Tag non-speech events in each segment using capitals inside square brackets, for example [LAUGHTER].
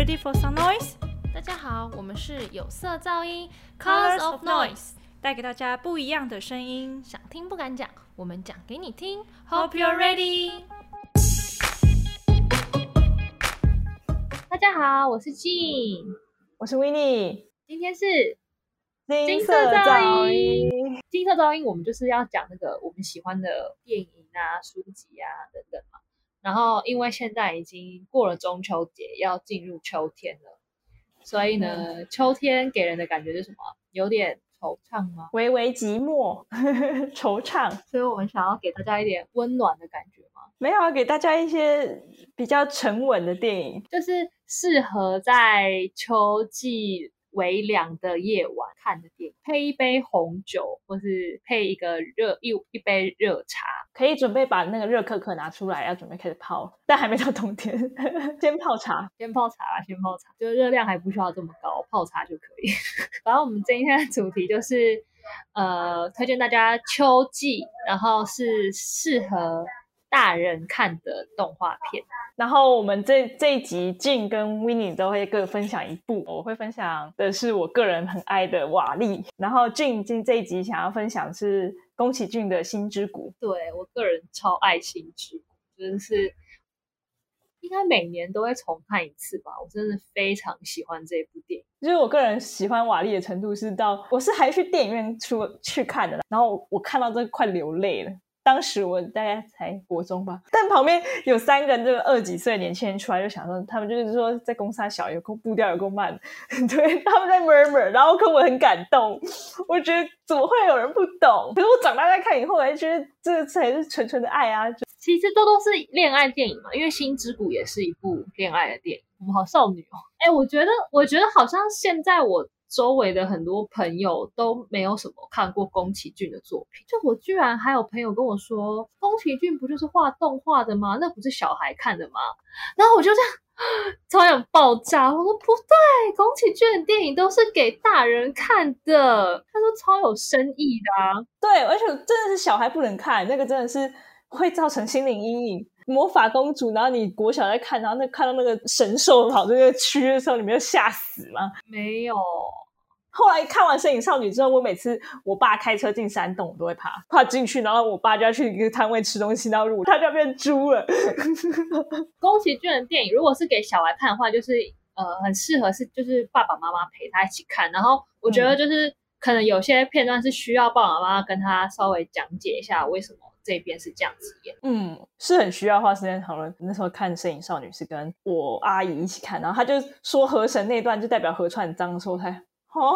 Ready for some noise？大家好，我们是有色噪音 Colors of Noise，带给大家不一样的声音。想听不敢讲，我们讲给你听。Hope you're ready。大家好，我是 Jean，我是 w i n n i 今天是金金色噪音。金色噪音，我们就是要讲那个我们喜欢的电影啊、书籍啊等等嘛。然后，因为现在已经过了中秋节，要进入秋天了，所以呢，秋天给人的感觉是什么？有点惆怅吗？微微寂寞，[LAUGHS] 惆怅。所以我们想要给大家一点温暖的感觉吗，没有啊，给大家一些比较沉稳的电影。就是适合在秋季微凉的夜晚看的电影，配一杯红酒，或是配一个热一一杯热茶。可以准备把那个热可可拿出来，要准备开始泡，但还没到冬天，[LAUGHS] 先泡茶。先泡茶啦，先泡茶，就热量还不需要这么高，泡茶就可以。[LAUGHS] 然后我们今天的主题就是，呃，推荐大家秋季，然后是适合大人看的动画片。然后我们这这一集静跟 w i n n i 都会各分享一部，我会分享的是我个人很爱的瓦力，然后静静这一集想要分享是宫崎骏的《心之谷》。对我个人超爱《星之谷》，真的是应该每年都会重看一次吧。我真的非常喜欢这部电影。就是我个人喜欢瓦力的程度是到，我是还去电影院出去看的，然后我看到这快流泪了。当时我大概才国中吧，但旁边有三个这个二几岁年轻人出来，就想说他们就是说在攻杀小有够步调有够慢，[LAUGHS] 对，他们在 murmur，然后可我很感动，我觉得怎么会有人不懂？可是我长大再看以后，还觉得这才是纯纯的爱啊！其实这都是恋爱电影嘛，因为《星之谷》也是一部恋爱的电影。我们好少女哦，哎，我觉得，我觉得好像现在我周围的很多朋友都没有什么看过宫崎骏的作品。就我居然还有朋友跟我说，宫崎骏不就是画动画的吗？那不是小孩看的吗？然后我就这样 [LAUGHS] 超想爆炸，我说不对，宫崎骏的电影都是给大人看的，他说超有深意的啊。对，而且真的是小孩不能看，那个真的是会造成心灵阴影。魔法公主，然后你国小在看，然后那看到那个神兽跑这个区的时候，你没有吓死吗？没有。后来看完《身影少女》之后，我每次我爸开车进山洞，我都会怕，怕进去，然后我爸就要去一个摊位吃东西，然后如果他就要变猪了。[LAUGHS] 宫崎骏的电影，如果是给小孩看的话，就是呃很适合是就是爸爸妈妈陪他一起看。然后我觉得就是、可能有些片段是需要爸爸妈妈跟他稍微讲解一下为什么这边是这样子演。嗯，是很需要花时间讨论。那时候看《摄影少女》是跟我阿姨一起看，然后她就说河神那段就代表河川脏的时候，我才哦。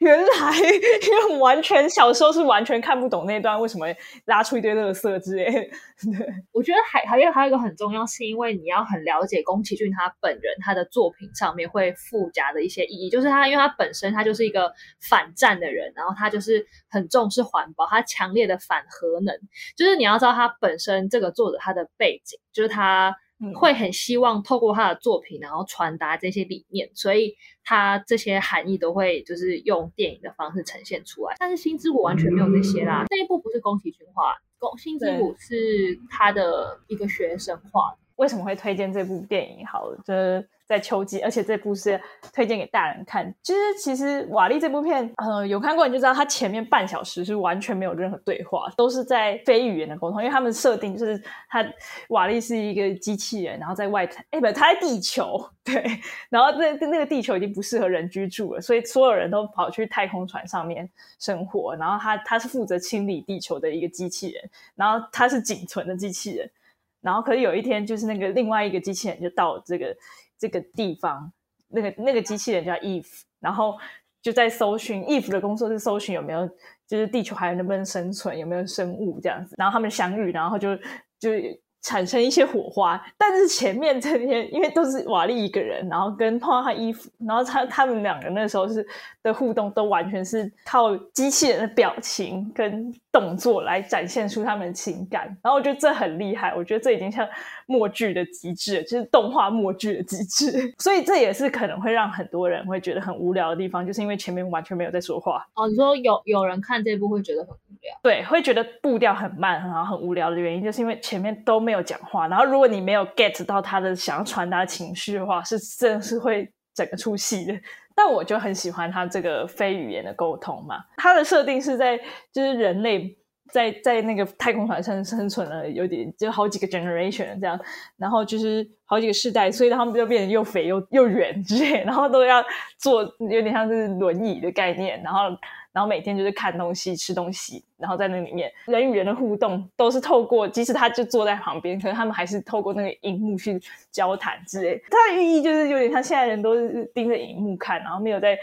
原来，因为完全小时候是完全看不懂那段为什么拉出一堆垃圾之类。[LAUGHS] 对，我觉得还还有还有一个很重要，是因为你要很了解宫崎骏他本人他的作品上面会附加的一些意义，就是他因为他本身他就是一个反战的人，然后他就是很重视环保，他强烈的反核能，就是你要知道他本身这个作者他的背景，就是他。会很希望透过他的作品，然后传达这些理念，所以他这些含义都会就是用电影的方式呈现出来。但是《星之谷》完全没有这些啦，这一部不是宫崎骏画，宫《星之谷》是他的一个学生画。为什么会推荐这部电影？好了，就是在秋季，而且这部是推荐给大人看。其实，其实瓦力这部片，呃，有看过你就知道，它前面半小时是完全没有任何对话，都是在非语言的沟通。因为他们设定就是他瓦力是一个机器人，然后在外太，哎，不，他在地球，[LAUGHS] 对，然后那那个地球已经不适合人居住了，所以所有人都跑去太空船上面生活。然后他他是负责清理地球的一个机器人，然后他是仅存的机器人。然后，可是有一天，就是那个另外一个机器人就到这个这个地方，那个那个机器人叫 Eve，然后就在搜寻 Eve 的工作是搜寻有没有，就是地球还能不能生存，有没有生物这样子。然后他们相遇，然后就就产生一些火花。但是前面这些，因为都是瓦力一个人，然后跟碰到他衣服，然后他他们两个那时候是的互动，都完全是靠机器人的表情跟动作来展现出他们的情感。然后我觉得这很厉害，我觉得这已经像默剧的极致，就是动画默剧的极致。[LAUGHS] 所以这也是可能会让很多人会觉得很无聊的地方，就是因为前面完全没有在说话。哦，你说有有人看这部会觉得很无聊，对，会觉得步调很慢，然后很无聊的原因，就是因为前面都没没有讲话，然后如果你没有 get 到他的想要传达情绪的话，是真的是会整个出戏的。[LAUGHS] 但我就很喜欢他这个非语言的沟通嘛，他的设定是在就是人类。在在那个太空船上生存了有点就好几个 generation 这样，然后就是好几个世代，所以他们就变得又肥又又圆之类，然后都要坐有点像是轮椅的概念，然后然后每天就是看东西吃东西，然后在那里面人与人的互动都是透过，即使他就坐在旁边，可能他们还是透过那个荧幕去交谈之类。它的寓意就是有点像现在人都是盯着荧幕看，然后没有在。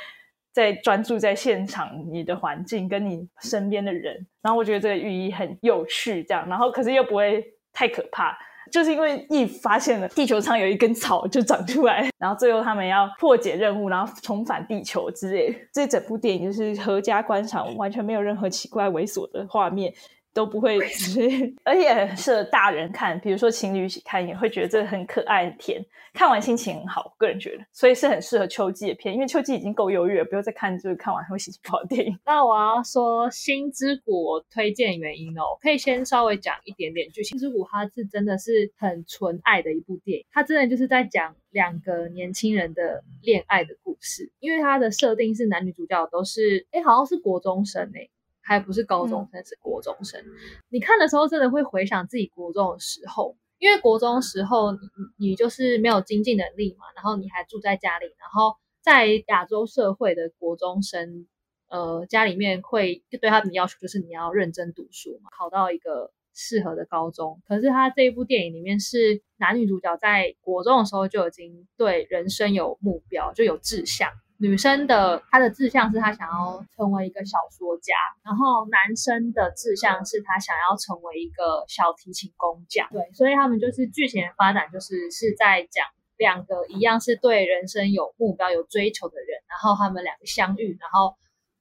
在专注在现场，你的环境跟你身边的人，然后我觉得这个寓意很有趣，这样，然后可是又不会太可怕，就是因为一发现了地球上有一根草就长出来，然后最后他们要破解任务，然后重返地球之类，这整部电影就是合家观赏，完全没有任何奇怪猥琐的画面。都不会，[LAUGHS] 而且很适合大人看，比如说情侣一起看也会觉得这很可爱、很甜，看完心情很好。个人觉得，所以是很适合秋季的片，因为秋季已经够忧郁了，不用再看就是看完会心情不好的电影。那我要说《心之谷》推荐原因哦，可以先稍微讲一点点剧情。《心之谷》它是真的是很纯爱的一部电影，它真的就是在讲两个年轻人的恋爱的故事，因为它的设定是男女主角都是，哎，好像是国中生哎。还不是高中生，是国中生。你看的时候，真的会回想自己国中的时候，因为国中时候你你就是没有经济能力嘛，然后你还住在家里，然后在亚洲社会的国中生，呃，家里面会对他们要求就是你要认真读书嘛，考到一个适合的高中。可是他这一部电影里面是男女主角在国中的时候就已经对人生有目标，就有志向。女生的她的志向是她想要成为一个小说家，然后男生的志向是他想要成为一个小提琴工匠。对，所以他们就是剧情的发展，就是是在讲两个一样是对人生有目标、有追求的人，然后他们两个相遇，然后。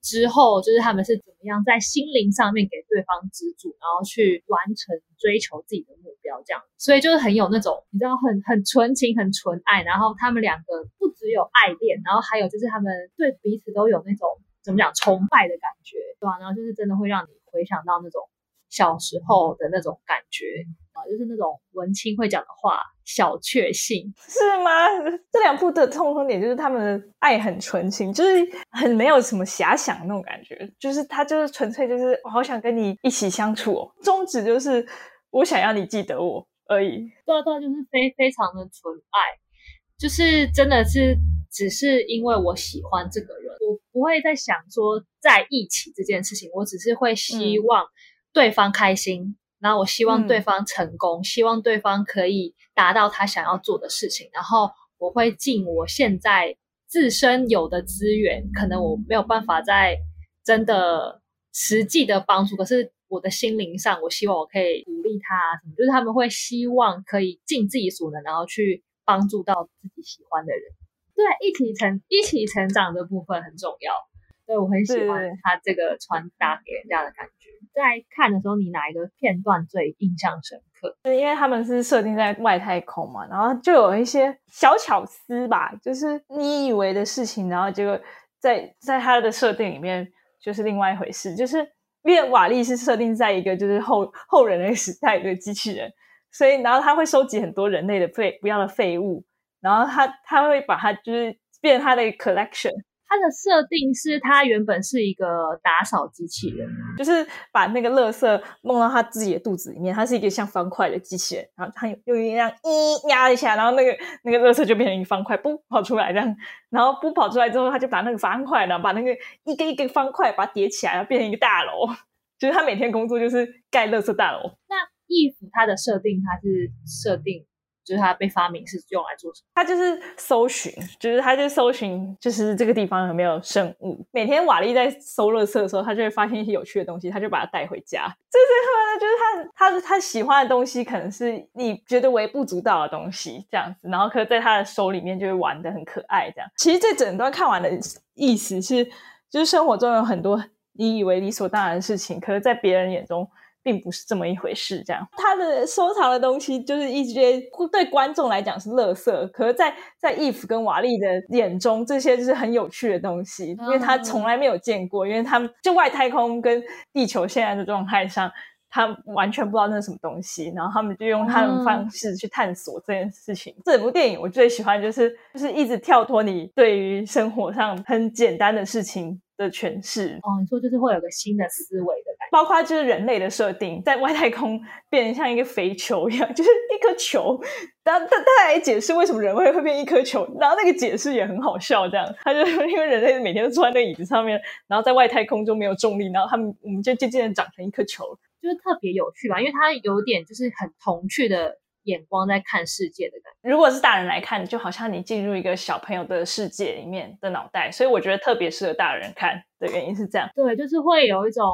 之后就是他们是怎么样在心灵上面给对方资助，然后去完成追求自己的目标，这样，所以就是很有那种你知道很很纯情、很纯爱，然后他们两个不只有爱恋，然后还有就是他们对彼此都有那种怎么讲崇拜的感觉，对吧？然后就是真的会让你回想到那种小时候的那种感觉。就是那种文青会讲的话，小确幸是吗？这两部的共同点就是他们的爱很纯情，就是很没有什么遐想那种感觉，就是他就是纯粹就是我好想跟你一起相处哦，宗旨就是我想要你记得我而已。对对，就是非非常的纯爱，就是真的是只是因为我喜欢这个人，我不会再想说在一起这件事情，我只是会希望对方开心。然后我希望对方成功，希望对方可以达到他想要做的事情。然后我会尽我现在自身有的资源，可能我没有办法在真的实际的帮助，可是我的心灵上，我希望我可以鼓励他，什么就是他们会希望可以尽自己所能，然后去帮助到自己喜欢的人。对，一起成一起成长的部分很重要。对我很喜欢他这个传达给人家的感觉。在看的时候，你哪一个片段最印象深刻？是因为他们是设定在外太空嘛，然后就有一些小巧思吧，就是你以为的事情，然后结果在在他的设定里面就是另外一回事。就是因为瓦力是设定在一个就是后后人类时代的机器人，所以然后他会收集很多人类的废不要的废物，然后他他会把它就是变成他的 collection。它的设定是，它原本是一个打扫机器人，就是把那个垃圾弄到它自己的肚子里面。它是一个像方块的机器人，然后它用一样一压一下，然后那个那个垃圾就变成一个方块，不跑出来这样。然后不跑出来之后，他就把那个方块呢，把那个一个一个方块把它叠起来，然后变成一个大楼。[LAUGHS] 就是他每天工作就是盖垃圾大楼。那 if 它的设定，它是设定。就是它被发明是用来做什么？它就是搜寻，就是它就搜寻，就是这个地方有没有生物。每天瓦力在搜垃圾的时候，他就会发现一些有趣的东西，他就把它带回家。这是就是他他他喜欢的东西，可能是你觉得微不足道的东西，这样子。然后可在他的手里面就会玩的很可爱，这样。其实这整段看完的意思是，就是生活中有很多你以为理所当然的事情，可是在别人眼中。并不是这么一回事，这样。他的收藏的东西就是一些对观众来讲是垃圾，可是，在在 Eve 跟瓦力的眼中，这些就是很有趣的东西，因为他从来没有见过，因为他们就外太空跟地球现在的状态上，他完全不知道那是什么东西，然后他们就用他们方式去探索这件事情。这部电影我最喜欢就是就是一直跳脱你对于生活上很简单的事情的诠释。哦，你说就是会有个新的思维的感觉，包括就是人类的设定，在外太空变成像一个肥球一样，就是一颗球。他他他来解释为什么人会会变一颗球，然后那个解释也很好笑。这样，他就因为人类每天都坐在那个椅子上面，然后在外太空中没有重力，然后他们我们就渐渐的长成一颗球。就是特别有趣吧，因为他有点就是很童趣的眼光在看世界的感觉。如果是大人来看，就好像你进入一个小朋友的世界里面的脑袋，所以我觉得特别适合大人看的原因是这样。对，就是会有一种。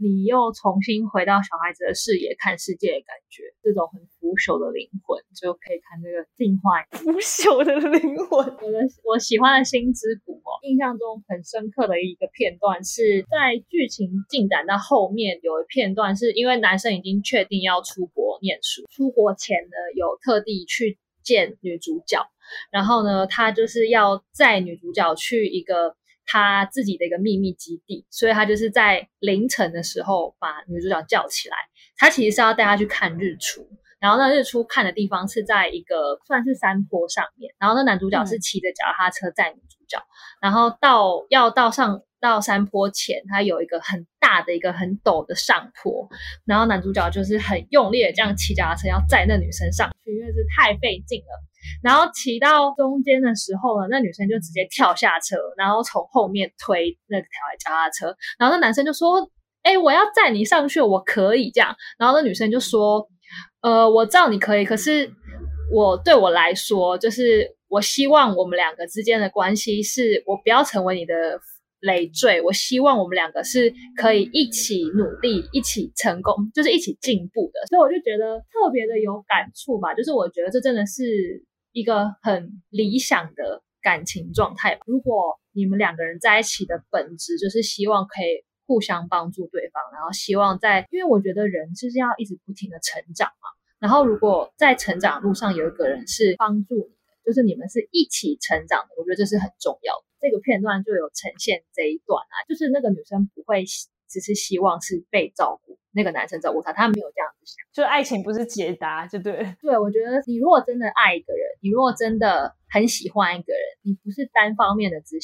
你又重新回到小孩子的视野看世界的感觉，这种很腐朽的灵魂就可以看这个进化腐朽的灵魂。我的我喜欢的《星之谷》哦，印象中很深刻的一个片段是在剧情进展到后面有一片段，是因为男生已经确定要出国念书，出国前呢有特地去见女主角，然后呢他就是要载女主角去一个。他自己的一个秘密基地，所以他就是在凌晨的时候把女主角叫起来。他其实是要带她去看日出，然后那日出看的地方是在一个算是山坡上面。然后那男主角是骑着脚踏车载女主角，然后到要到上到山坡前，他有一个很大的一个很陡的上坡，然后男主角就是很用力的这样骑脚踏车要载那女生上去，因为是太费劲了。然后骑到中间的时候呢，那女生就直接跳下车，然后从后面推那条脚踏车。然后那男生就说：“哎，我要载你上去，我可以这样。”然后那女生就说：“呃，我知道你可以，可是我对我来说，就是我希望我们两个之间的关系是我不要成为你的累赘。我希望我们两个是可以一起努力，一起成功，就是一起进步的。所以我就觉得特别的有感触吧。就是我觉得这真的是。一个很理想的感情状态。如果你们两个人在一起的本质就是希望可以互相帮助对方，然后希望在，因为我觉得人就是要一直不停的成长嘛。然后如果在成长路上有一个人是帮助你的，就是你们是一起成长的，我觉得这是很重要的。这个片段就有呈现这一段啊，就是那个女生不会只是希望是被照顾。那个男生照顾他，他没有这样子想，就爱情不是解答，就对。对，我觉得你如果真的爱一个人，你如果真的很喜欢一个人，你不是单方面的只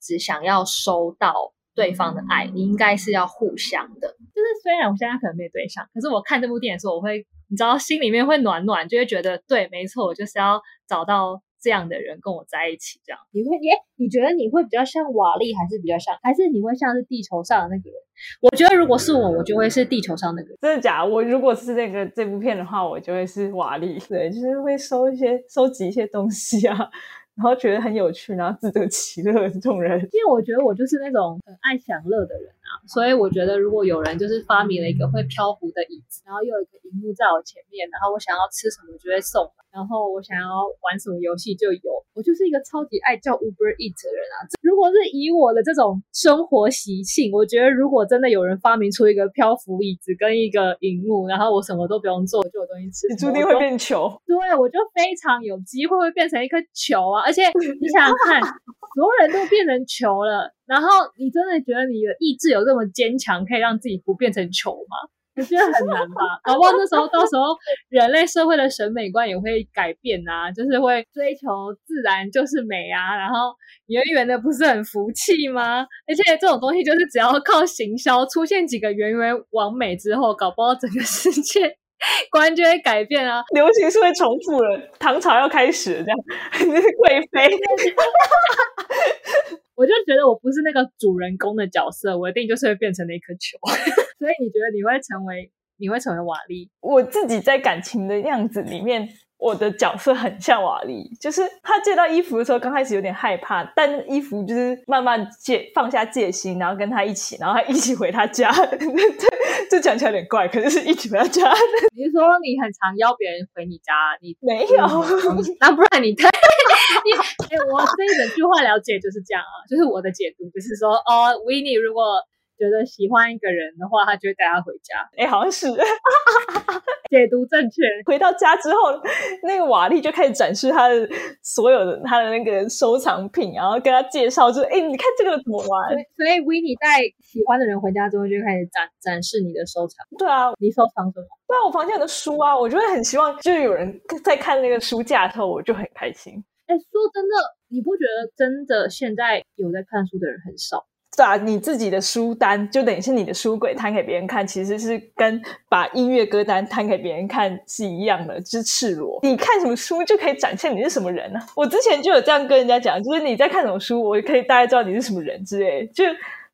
只想要收到对方的爱，你应该是要互相的。就是虽然我现在可能没对象，可是我看这部电影的时候，我会你知道心里面会暖暖，就会觉得对，没错，我就是要找到。这样的人跟我在一起，这样你会耶？你觉得你会比较像瓦力，还是比较像，还是你会像是地球上的那个人？我觉得如果是我，我就会是地球上那个人。真的假？我如果是那个这部片的话，我就会是瓦力。对，就是会收一些、收集一些东西啊，然后觉得很有趣，然后自得其乐的这种人。因为我觉得我就是那种很爱享乐的人啊，所以我觉得如果有人就是发明了一个会漂浮的椅子，然后又有一个荧幕在我前面，然后我想要吃什么就会送。然后我想要玩什么游戏就有，我就是一个超级爱叫 Uber Eat 的人啊。如果是以我的这种生活习性，我觉得如果真的有人发明出一个漂浮椅子跟一个荧幕，然后我什么都不用做就有东西吃，你注定会变球。对，我就非常有机会会变成一颗球啊！而且你想想看，[LAUGHS] 所有人都变成球了，然后你真的觉得你的意志有这么坚强，可以让自己不变成球吗？我觉得很难吧，[LAUGHS] 搞不好那时候到时候人类社会的审美观也会改变啊，就是会追求自然就是美啊，然后圆圆的不是很服气吗？而且这种东西就是只要靠行销出现几个圆圆完美之后，搞不好整个世界观就会改变啊，流行是会重复了，唐朝要开始这样，[LAUGHS] 贵妃。[LAUGHS] 我就觉得我不是那个主人公的角色，我一定就是会变成那颗球。[LAUGHS] 所以你觉得你会成为你会成为瓦力？我自己在感情的样子里面，我的角色很像瓦力，就是他借到衣服的时候，刚开始有点害怕，但衣服就是慢慢戒放下戒心，然后跟他一起，然后他一起回他家。[LAUGHS] 这讲起来有点怪，可是是一起回他家。[LAUGHS] 你是说你很常邀别人回你家？你没有？那不然你太 [LAUGHS] 你哎，我这一整句话了解就是这样啊，就是我的解读，就是说哦 n n 如果。觉得喜欢一个人的话，他就会带他回家。哎，好像是。[LAUGHS] 解读正确。回到家之后，那个瓦力就开始展示他的所有的他的那个收藏品，然后跟他介绍，就哎，你看这个怎么玩？所以 n 带喜欢的人回家之后，就开始展展示你的收藏。对啊，你收藏什么？对啊，我房间有的书啊，我就会很希望，就是有人在看那个书架的时候，我就很开心。哎，说真的，你不觉得真的现在有在看书的人很少？把，你自己的书单就等于是你的书柜摊给别人看，其实是跟把音乐歌单摊给别人看是一样的，是赤裸。你看什么书就可以展现你是什么人呢？我之前就有这样跟人家讲，就是你在看什么书，我可以大概知道你是什么人之类。就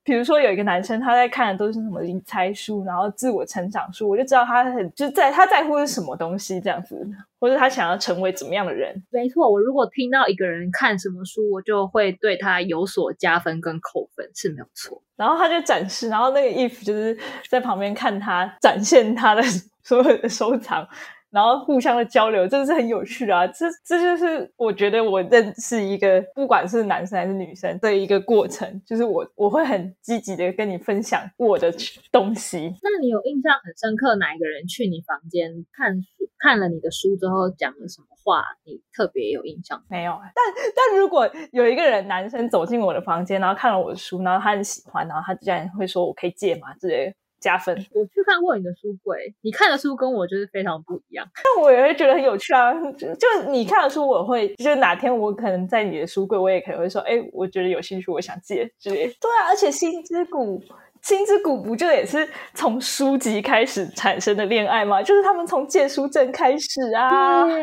比如说有一个男生他在看的都是什么理财书，然后自我成长书，我就知道他很就在他在乎是什么东西这样子。或者他想要成为怎么样的人？没错，我如果听到一个人看什么书，我就会对他有所加分跟扣分，是没有错。然后他就展示，然后那个 if 就是在旁边看他展现他的 [LAUGHS] 所有的收藏。然后互相的交流，真的是很有趣啊！这这就是我觉得我认识一个不管是男生还是女生的一个过程，就是我我会很积极的跟你分享我的东西。那你有印象很深刻哪一个人去你房间看书，看了你的书之后讲了什么话，你特别有印象？没有。但但如果有一个人男生走进我的房间，然后看了我的书，然后他很喜欢，然后他竟然会说我可以借吗之类。加分。我去看过你的书柜，你看的书跟我就是非常不一样。[LAUGHS] 但我也会觉得很有趣啊！就你看的书，我会就是哪天我可能在你的书柜，我也可能会说，哎，我觉得有兴趣，我想借之类。对啊，而且《星之谷》《星之谷》不就也是从书籍开始产生的恋爱吗？就是他们从借书证开始啊。对，《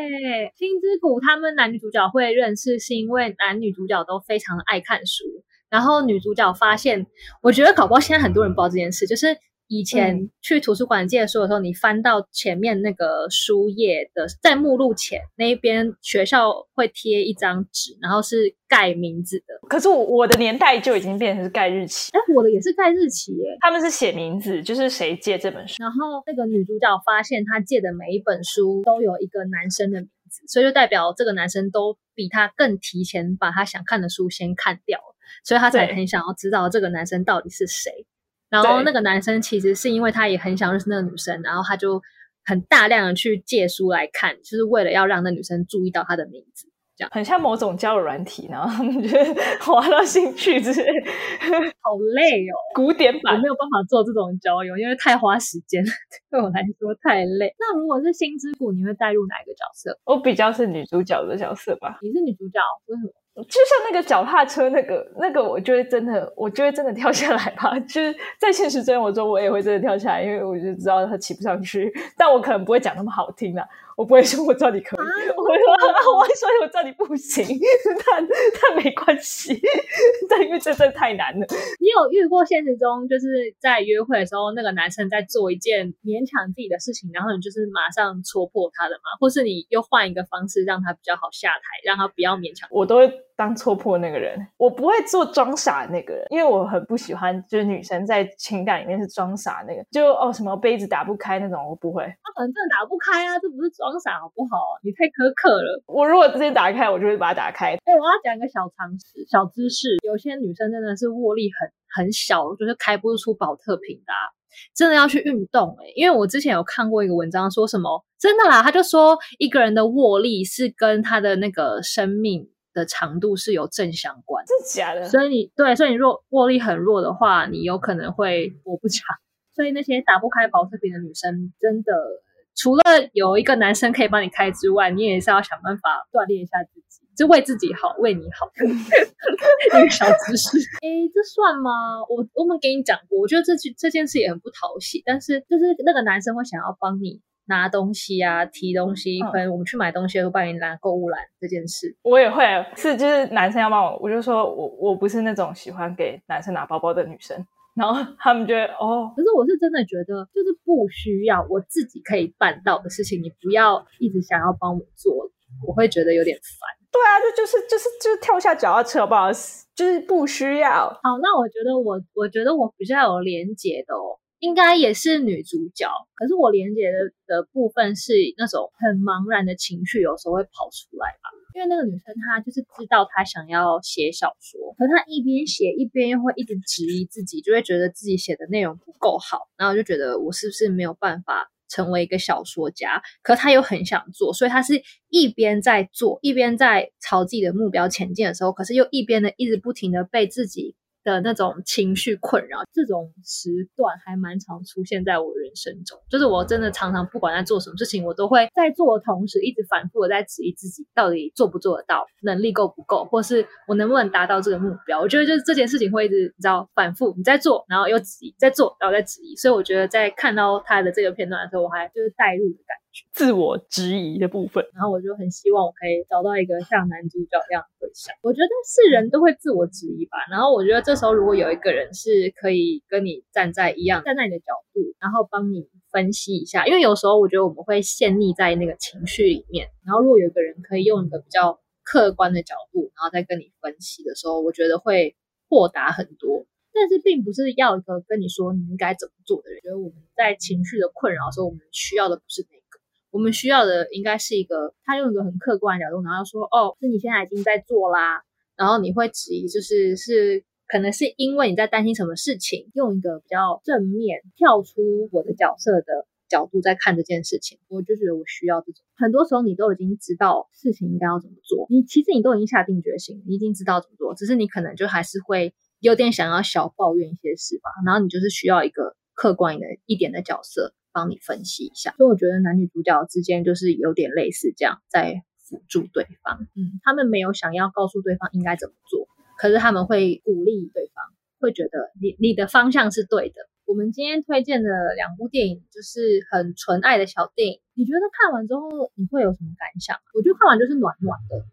星之谷》他们男女主角会认识，是因为男女主角都非常爱看书。然后女主角发现，我觉得搞不好现在很多人不知道这件事，就是。以前去图书馆借书的时候，你翻到前面那个书页的，在目录前那一边，学校会贴一张纸，然后是盖名字的。可是我我的年代就已经变成是盖日期，哎，我的也是盖日期耶。他们是写名字，就是谁借这本书。然后那个女主角发现，她借的每一本书都有一个男生的名字，所以就代表这个男生都比她更提前把他想看的书先看掉了，所以她才很想要知道这个男生到底是谁。然后那个男生其实是因为他也很想认识那个女生，然后他就很大量的去借书来看，就是为了要让那女生注意到他的名字，这样很像某种交友软体，然后 [LAUGHS] 你觉得滑到兴趣之类，[LAUGHS] 好累哦，古典版我没有办法做这种交友，因为太花时间，[LAUGHS] 对我来说太累。那如果是星之谷，你会带入哪一个角色？我比较是女主角的角色吧。你是女主角，为什么？就像那个脚踏车，那个那个，我就会真的，我就会真的跳下来吧。[LAUGHS] 就是在现实生活中，我也会真的跳下来，因为我就知道它骑不上去。但我可能不会讲那么好听啊。我不会说，我知道你可以。我会说，我会说，我知道你不行。[LAUGHS] 但但没关系，[LAUGHS] 但因为这真的太难了。你有遇过现实中就是在约会的时候，那个男生在做一件勉强自己的事情，然后你就是马上戳破他的吗？或是你又换一个方式让他比较好下台，让他不要勉强？我都会当戳破那个人，我不会做装傻的那个人，因为我很不喜欢就是女生在情感里面是装傻那个，就哦什么杯子打不开那种，我不会。他可能真的打不开啊，这不是装。装傻好不好？你太苛刻了。我如果直接打开，我就会把它打开。哎，我要讲一个小常识、小知识。有些女生真的是握力很很小，就是开不出保特瓶的，真的要去运动。哎，因为我之前有看过一个文章，说什么真的啦，他就说一个人的握力是跟他的那个生命的长度是有正相关。真的假的？所以你对，所以你弱握力很弱的话，你有可能会握不长。所以那些打不开保特瓶的女生，真的。除了有一个男生可以帮你开之外，你也是要想办法锻炼一下自己，就为自己好，为你好。[LAUGHS] 一个小知识，[LAUGHS] 哎，这算吗？我我们给你讲过，我觉得这句这件事也很不讨喜，但是就是那个男生会想要帮你拿东西啊，提东西，可能我们去买东西会帮你拿购物篮这件事，我也会是就是男生要帮我，我就说我我不是那种喜欢给男生拿包包的女生。然后 [LAUGHS] 他们觉得哦，可是我是真的觉得，就是不需要我自己可以办到的事情，你不要一直想要帮我做，我会觉得有点烦。对啊，就就是就是就是跳下脚踏车，不好意思，就是不需要。好，那我觉得我我觉得我比较有连结的哦，应该也是女主角，可是我连结的的部分是那种很茫然的情绪，有时候会跑出来吧。因为那个女生她就是知道她想要写小说，可她一边写一边又会一直质疑自己，就会觉得自己写的内容不够好，然后就觉得我是不是没有办法成为一个小说家？可她又很想做，所以她是一边在做，一边在朝自己的目标前进的时候，可是又一边呢一直不停的被自己。的那种情绪困扰，这种时段还蛮常出现在我人生中。就是我真的常常不管在做什么事情，我都会在做的同时，一直反复的在质疑自己到底做不做得到，能力够不够，或是我能不能达到这个目标。我觉得就是这件事情会一直你知道反复你在做，然后又质疑，在做，然后再质疑。所以我觉得在看到他的这个片段的时候，我还就是带入的感觉。自我质疑的部分，然后我就很希望我可以找到一个像男主角一样的对象。我觉得是人都会自我质疑吧。然后我觉得这时候如果有一个人是可以跟你站在一样，站在你的角度，然后帮你分析一下。因为有时候我觉得我们会陷溺在那个情绪里面。然后如果有一个人可以用一个比较客观的角度，然后再跟你分析的时候，我觉得会豁达很多。但是并不是要一个跟你说你应该怎么做的人。觉得我们在情绪的困扰的时候，我们需要的不是那。我们需要的应该是一个，他用一个很客观的角度，然后说，哦，是你现在已经在做啦，然后你会质疑，就是是可能是因为你在担心什么事情，用一个比较正面、跳出我的角色的角度在看这件事情，我就觉得我需要这种。很多时候你都已经知道事情应该要怎么做，你其实你都已经下定决心，你已经知道怎么做，只是你可能就还是会有点想要小抱怨一些事吧，然后你就是需要一个客观的一点的角色。帮你分析一下，所以我觉得男女主角之间就是有点类似这样，在辅助对方。嗯，他们没有想要告诉对方应该怎么做，可是他们会鼓励对方，会觉得你你的方向是对的。我们今天推荐的两部电影就是很纯爱的小电影，你觉得看完之后你会有什么感想？我觉得看完就是暖暖的。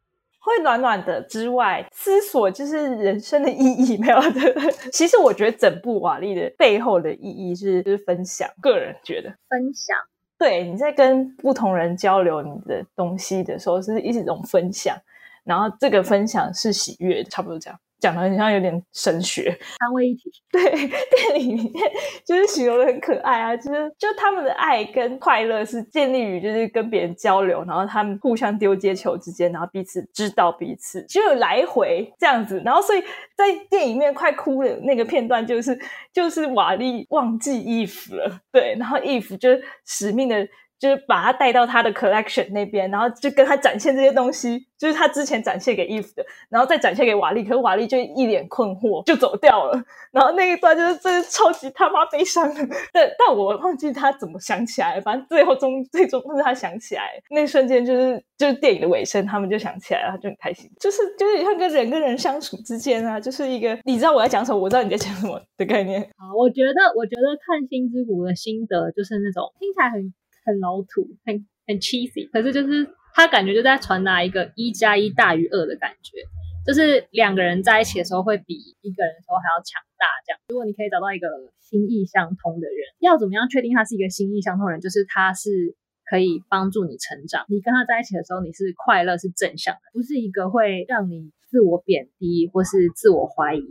会暖暖的之外，思索就是人生的意义没有的。其实我觉得整部瓦力的背后的意义是就是分享，个人觉得分享。对，你在跟不同人交流你的东西的时候，是一种分享，然后这个分享是喜悦，差不多这样。讲的很像有点神学，[LAUGHS] 三位一体。对，[LAUGHS] 电影里面就是形容的很可爱啊，就是就他们的爱跟快乐是建立于就是跟别人交流，然后他们互相丢接球之间，然后彼此知道彼此，就有来回这样子。然后所以在电影里面快哭了那个片段，就是就是瓦力忘记 Eve 了，对，然后 Eve 就使命的。就是把他带到他的 collection 那边，然后就跟他展现这些东西，就是他之前展现给 Eve 的，然后再展现给瓦力，可是瓦力就一脸困惑，就走掉了。然后那一段就是真的超级他妈悲伤的，但但我忘记他怎么想起来，反正最后终最终是他想起来，那瞬间就是就是电影的尾声，他们就想起来了，他就很开心，就是就是像跟人跟人相处之间啊，就是一个你知道我在讲什么，我知道你在讲什么的概念。好，我觉得我觉得看《星之谷》的心得就是那种听起来很。很老土，很很 cheesy，可是就是他感觉就在传达一个一加一大于二的感觉，就是两个人在一起的时候会比一个人的时候还要强大。这样，如果你可以找到一个心意相通的人，要怎么样确定他是一个心意相通人？就是他是可以帮助你成长，你跟他在一起的时候你是快乐是正向的，不是一个会让你自我贬低或是自我怀疑。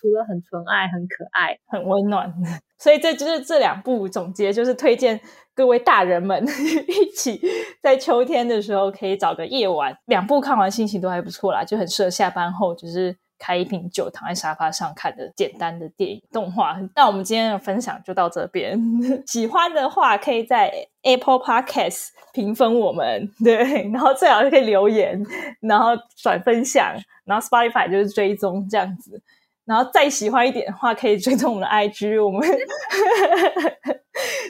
除了很纯爱、很可爱、很温暖，[LAUGHS] 所以这就是这两部总结，就是推荐各位大人们 [LAUGHS] 一起在秋天的时候可以找个夜晚，两部看完心情都还不错啦，就很适合下班后就是开一瓶酒躺在沙发上看的简单的电影动画。那我们今天的分享就到这边，[LAUGHS] 喜欢的话可以在 Apple Podcast 评分我们，对，然后最好是可以留言，然后转分享，然后 Spotify 就是追踪这样子。然后再喜欢一点的话，可以追踪我们的 IG，我们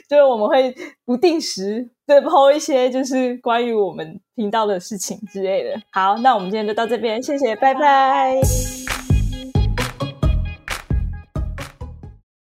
就是 [LAUGHS] 我们会不定时对抛一些就是关于我们频道的事情之类的。好，那我们今天就到这边，谢谢，拜拜。